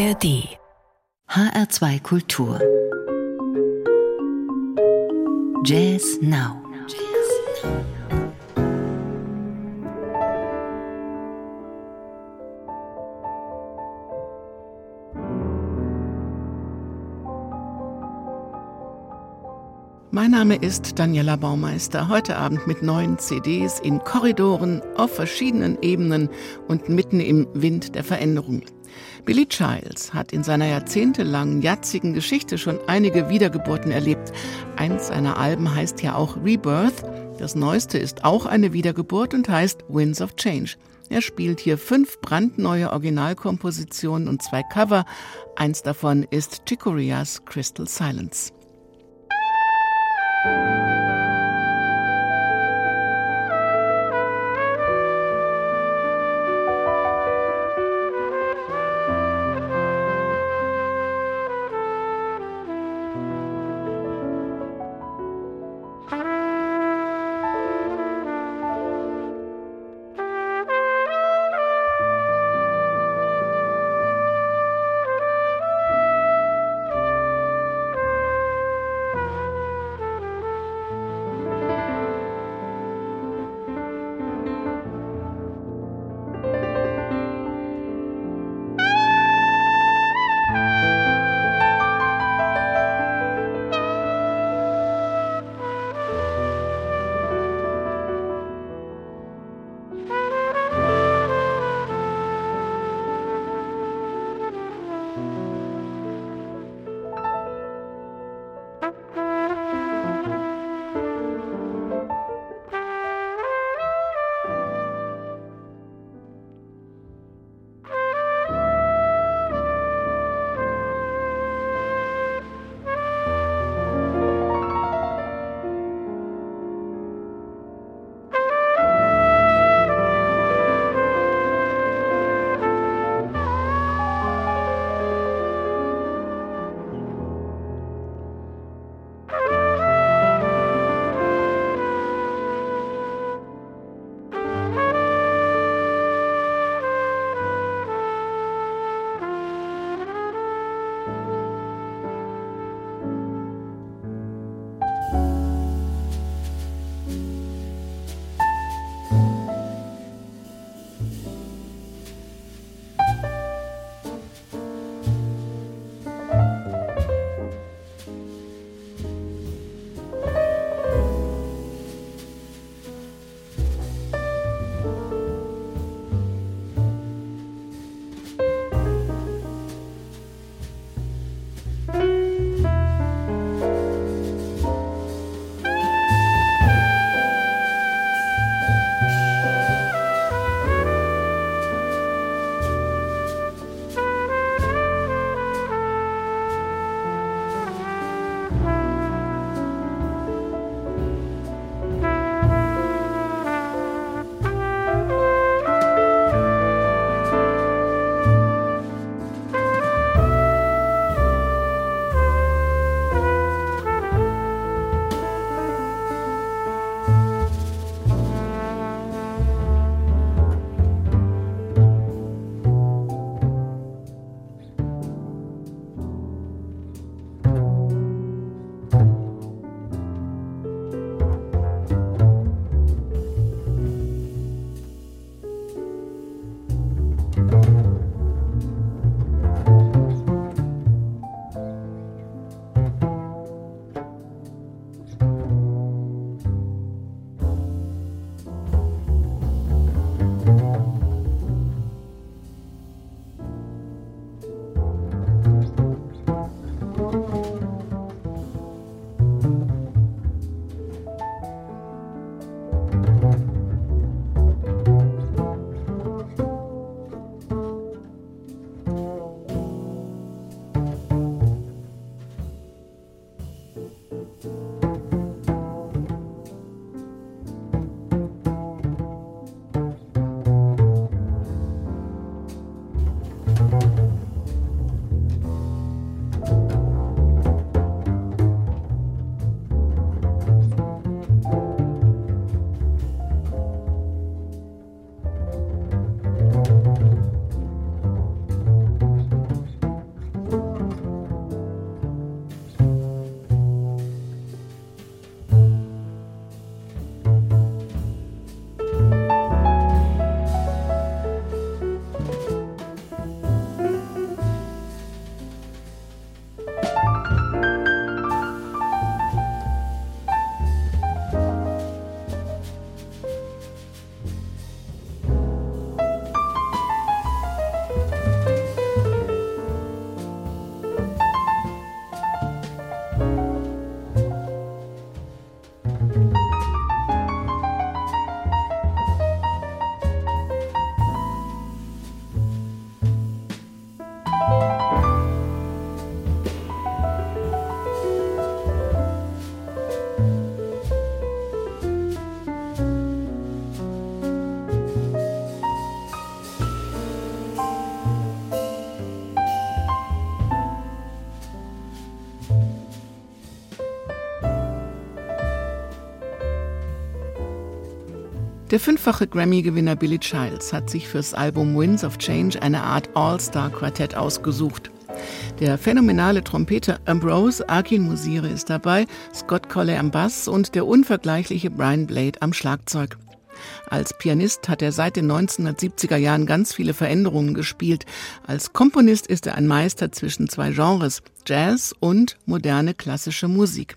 ARD HR2 Kultur Jazz Now Mein Name ist Daniela Baumeister. Heute Abend mit neuen CDs in Korridoren, auf verschiedenen Ebenen und mitten im Wind der Veränderung. Billy Childs hat in seiner jahrzehntelangen, jatzigen Geschichte schon einige Wiedergeburten erlebt. Eins seiner Alben heißt ja auch Rebirth. Das neueste ist auch eine Wiedergeburt und heißt Winds of Change. Er spielt hier fünf brandneue Originalkompositionen und zwei Cover. Eins davon ist Chicoreas Crystal Silence. Der fünffache Grammy-Gewinner Billy Childs hat sich fürs Album Winds of Change eine Art All-Star-Quartett ausgesucht. Der phänomenale Trompeter Ambrose Akin Musire ist dabei, Scott Colley am Bass und der unvergleichliche Brian Blade am Schlagzeug. Als Pianist hat er seit den 1970er Jahren ganz viele Veränderungen gespielt. Als Komponist ist er ein Meister zwischen zwei Genres, Jazz und moderne klassische Musik.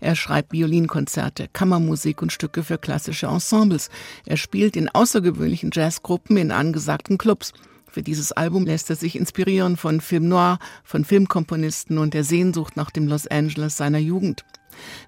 Er schreibt Violinkonzerte, Kammermusik und Stücke für klassische Ensembles. Er spielt in außergewöhnlichen Jazzgruppen in angesagten Clubs. Für dieses Album lässt er sich inspirieren von Film Noir, von Filmkomponisten und der Sehnsucht nach dem Los Angeles seiner Jugend.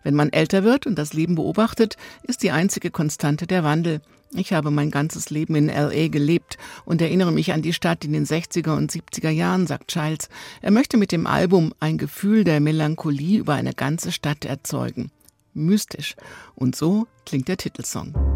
Wenn man älter wird und das Leben beobachtet, ist die einzige Konstante der Wandel. Ich habe mein ganzes Leben in LA gelebt und erinnere mich an die Stadt in den 60er und 70er Jahren, sagt Childs. Er möchte mit dem Album ein Gefühl der Melancholie über eine ganze Stadt erzeugen. Mystisch. Und so klingt der Titelsong.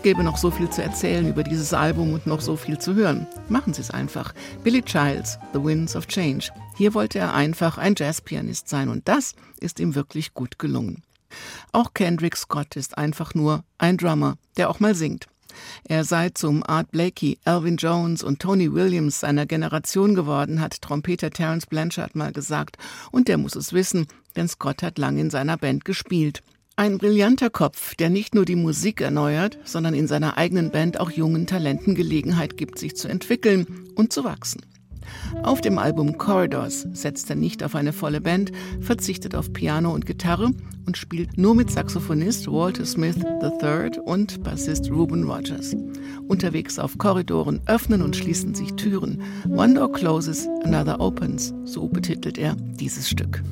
Es gäbe noch so viel zu erzählen über dieses Album und noch so viel zu hören. Machen Sie es einfach. Billy Childs, The Winds of Change. Hier wollte er einfach ein Jazzpianist sein und das ist ihm wirklich gut gelungen. Auch Kendrick Scott ist einfach nur ein Drummer, der auch mal singt. Er sei zum Art Blakey, Alvin Jones und Tony Williams seiner Generation geworden, hat Trompeter Terence Blanchard mal gesagt. Und der muss es wissen, denn Scott hat lang in seiner Band gespielt. Ein brillanter Kopf, der nicht nur die Musik erneuert, sondern in seiner eigenen Band auch jungen Talenten Gelegenheit gibt, sich zu entwickeln und zu wachsen. Auf dem Album Corridors setzt er nicht auf eine volle Band, verzichtet auf Piano und Gitarre und spielt nur mit Saxophonist Walter Smith III und Bassist Ruben Rogers. Unterwegs auf Korridoren öffnen und schließen sich Türen. One door closes, another opens, so betitelt er dieses Stück.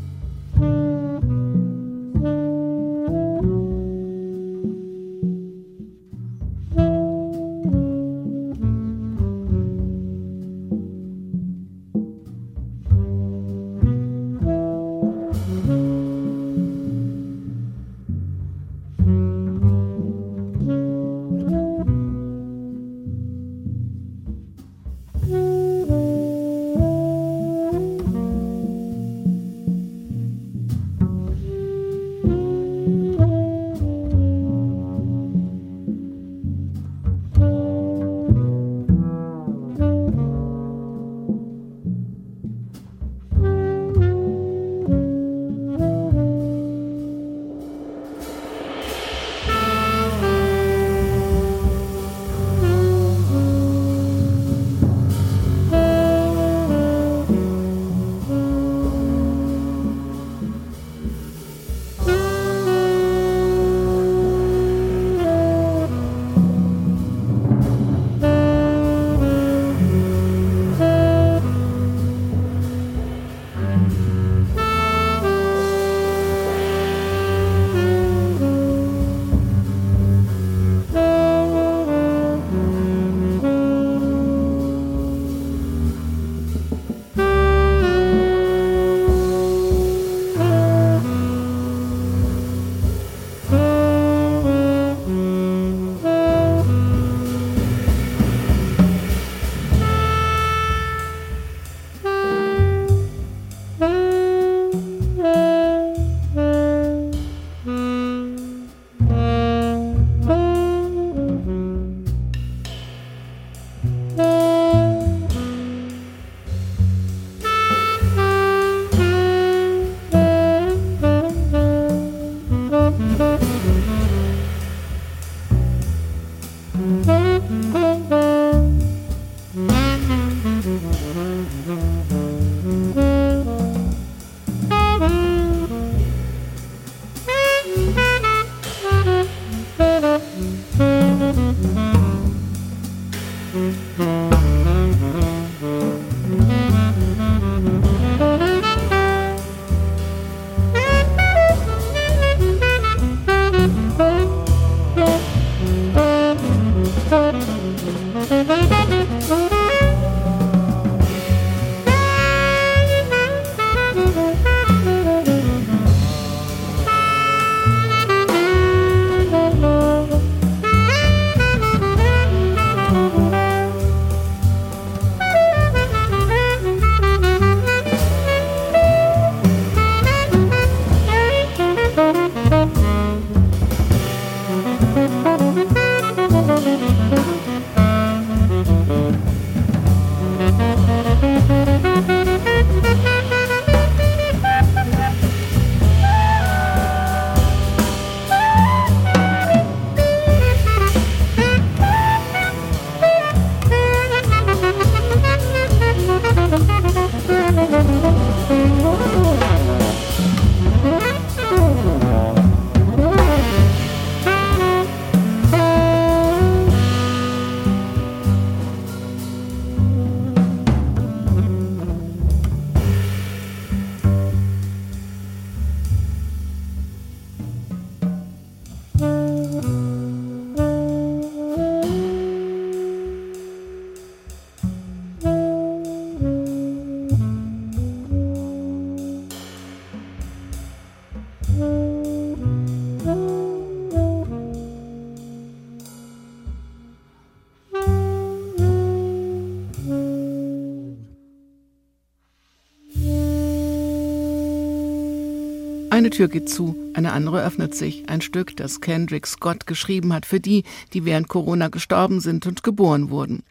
Eine Tür geht zu, eine andere öffnet sich. Ein Stück, das Kendrick Scott geschrieben hat für die, die während Corona gestorben sind und geboren wurden.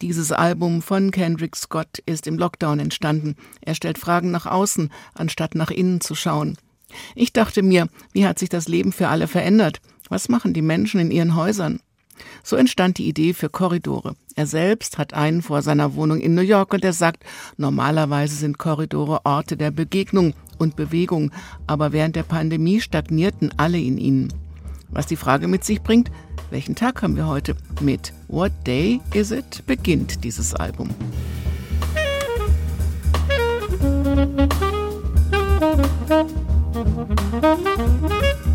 Dieses Album von Kendrick Scott ist im Lockdown entstanden. Er stellt Fragen nach außen, anstatt nach innen zu schauen. Ich dachte mir, wie hat sich das Leben für alle verändert? Was machen die Menschen in ihren Häusern? So entstand die Idee für Korridore. Er selbst hat einen vor seiner Wohnung in New York und er sagt, normalerweise sind Korridore Orte der Begegnung und Bewegung, aber während der Pandemie stagnierten alle in ihnen. Was die Frage mit sich bringt, welchen Tag haben wir heute? Mit What Day Is It beginnt dieses Album. Musik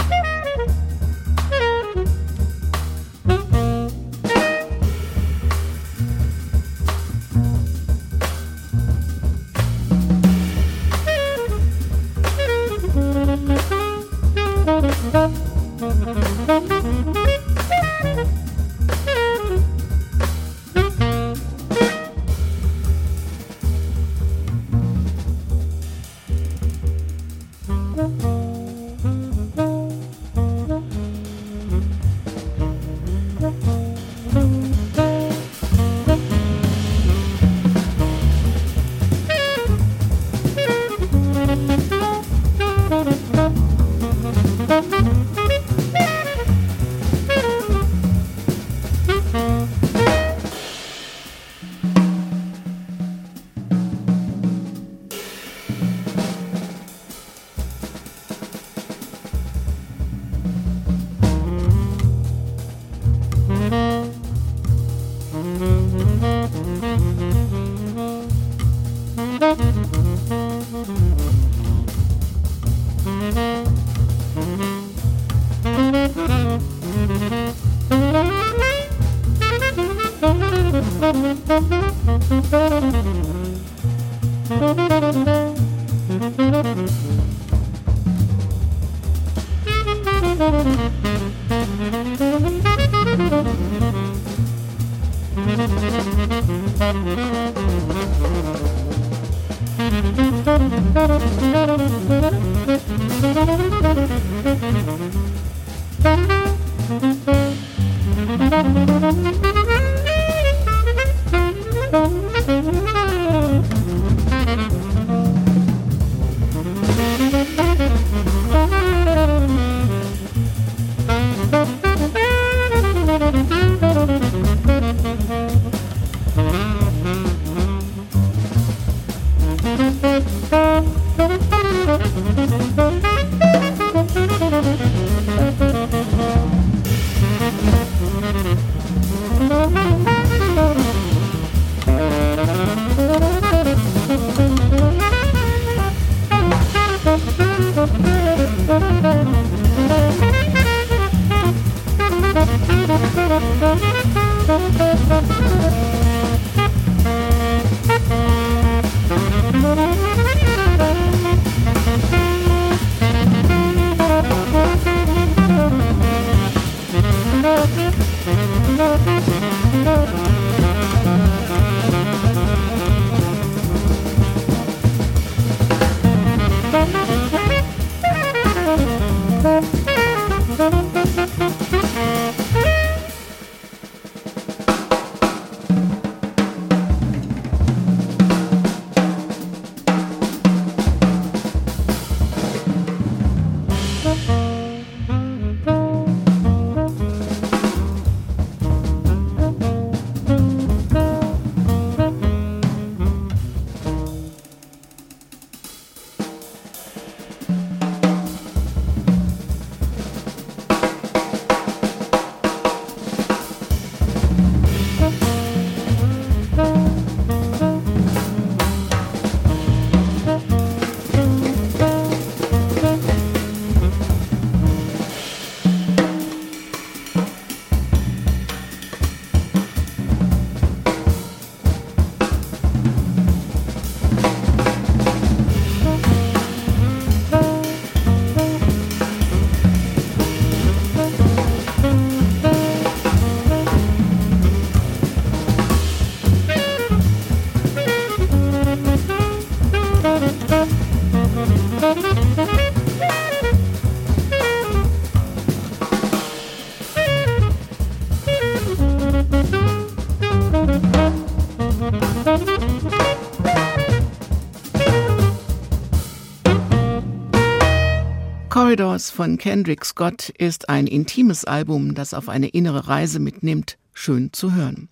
Corridors von Kendrick Scott ist ein intimes Album, das auf eine innere Reise mitnimmt, schön zu hören.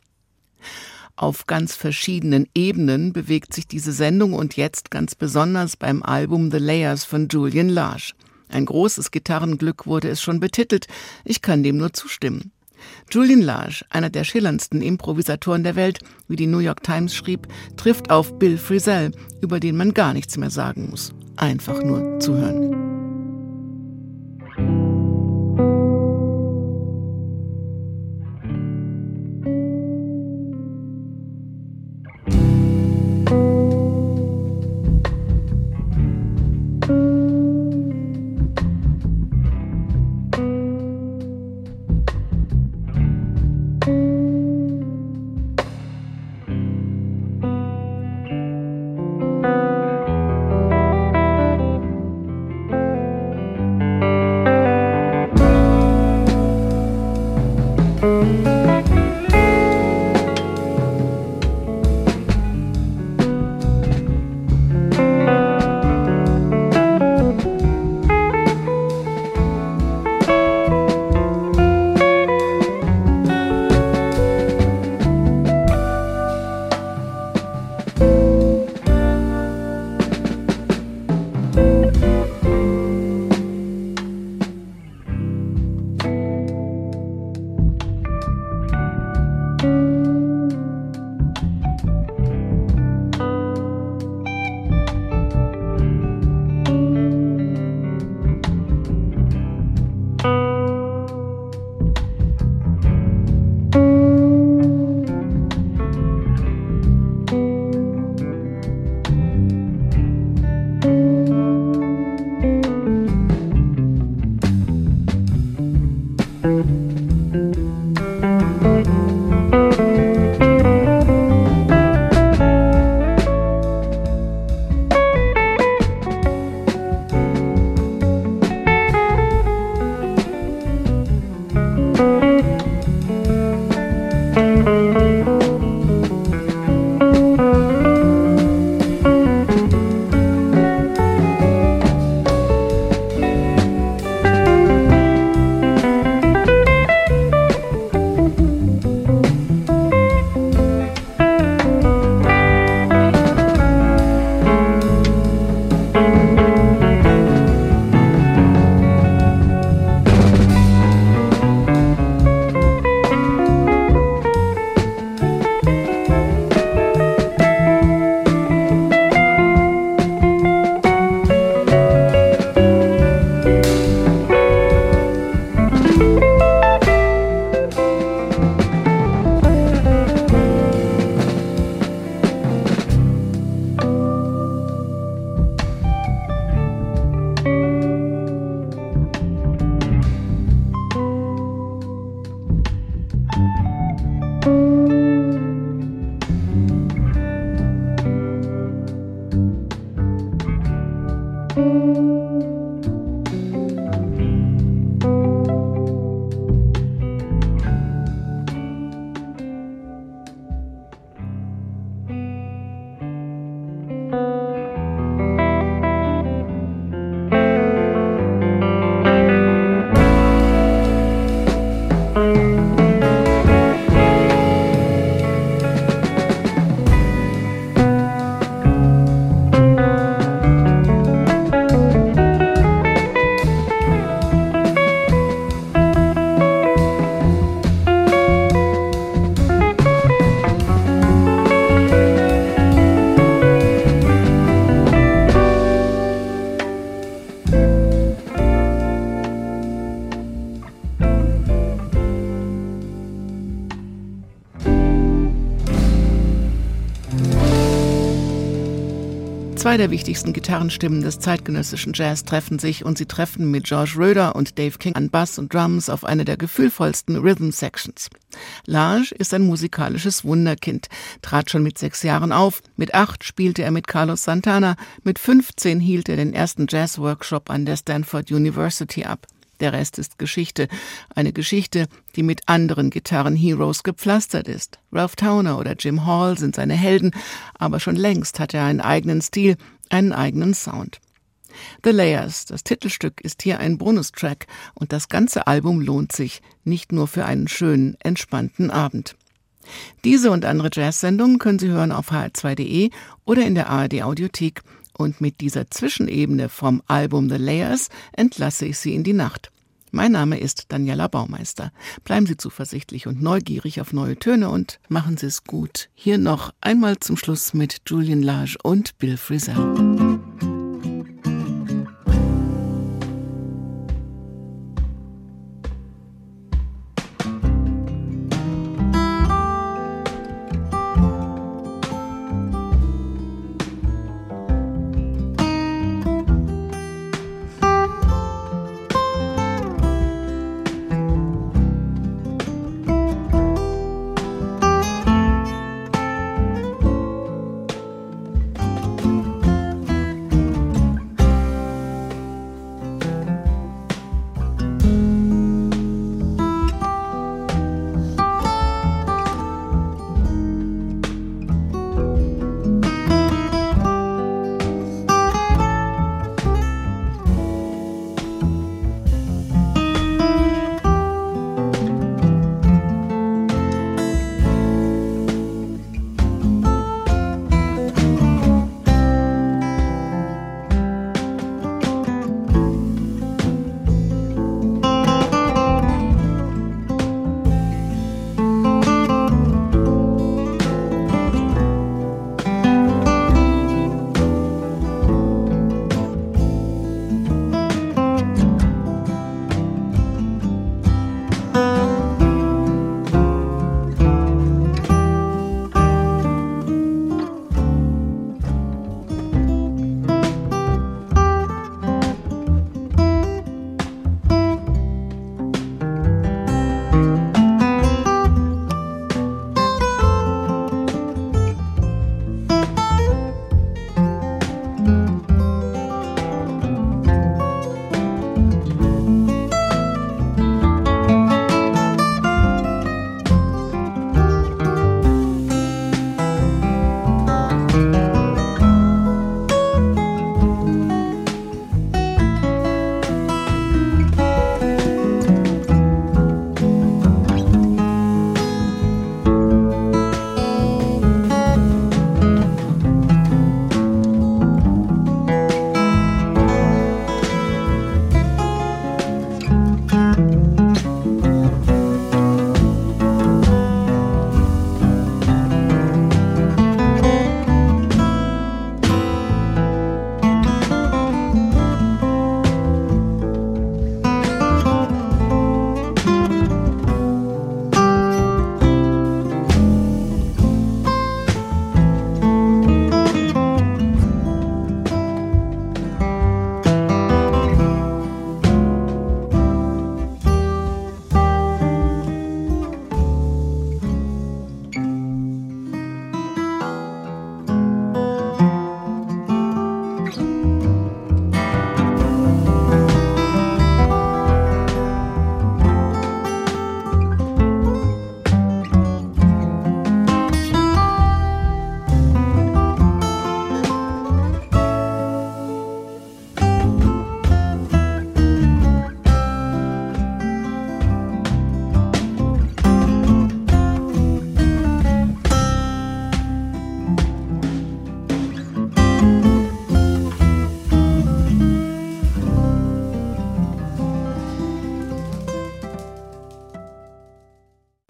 Auf ganz verschiedenen Ebenen bewegt sich diese Sendung und jetzt ganz besonders beim Album The Layers von Julian Large. Ein großes Gitarrenglück wurde es schon betitelt. Ich kann dem nur zustimmen. Julian Large, einer der schillerndsten Improvisatoren der Welt, wie die New York Times schrieb, trifft auf Bill Frisell, über den man gar nichts mehr sagen muss. Einfach nur zuhören. Zwei der wichtigsten Gitarrenstimmen des zeitgenössischen Jazz treffen sich und sie treffen mit George Röder und Dave King an Bass und Drums auf eine der gefühlvollsten Rhythm Sections. Large ist ein musikalisches Wunderkind, trat schon mit sechs Jahren auf, mit acht spielte er mit Carlos Santana, mit 15 hielt er den ersten Jazz-Workshop an der Stanford University ab. Der Rest ist Geschichte. Eine Geschichte, die mit anderen Gitarren-Heroes gepflastert ist. Ralph Towner oder Jim Hall sind seine Helden, aber schon längst hat er einen eigenen Stil, einen eigenen Sound. The Layers, das Titelstück, ist hier ein Bonustrack und das ganze Album lohnt sich, nicht nur für einen schönen, entspannten Abend. Diese und andere Jazz-Sendungen können Sie hören auf hr2.de oder in der ARD Audiothek. Und mit dieser Zwischenebene vom Album The Layers entlasse ich Sie in die Nacht. Mein Name ist Daniela Baumeister. Bleiben Sie zuversichtlich und neugierig auf neue Töne und machen Sie es gut. Hier noch einmal zum Schluss mit Julian Lage und Bill Frisell.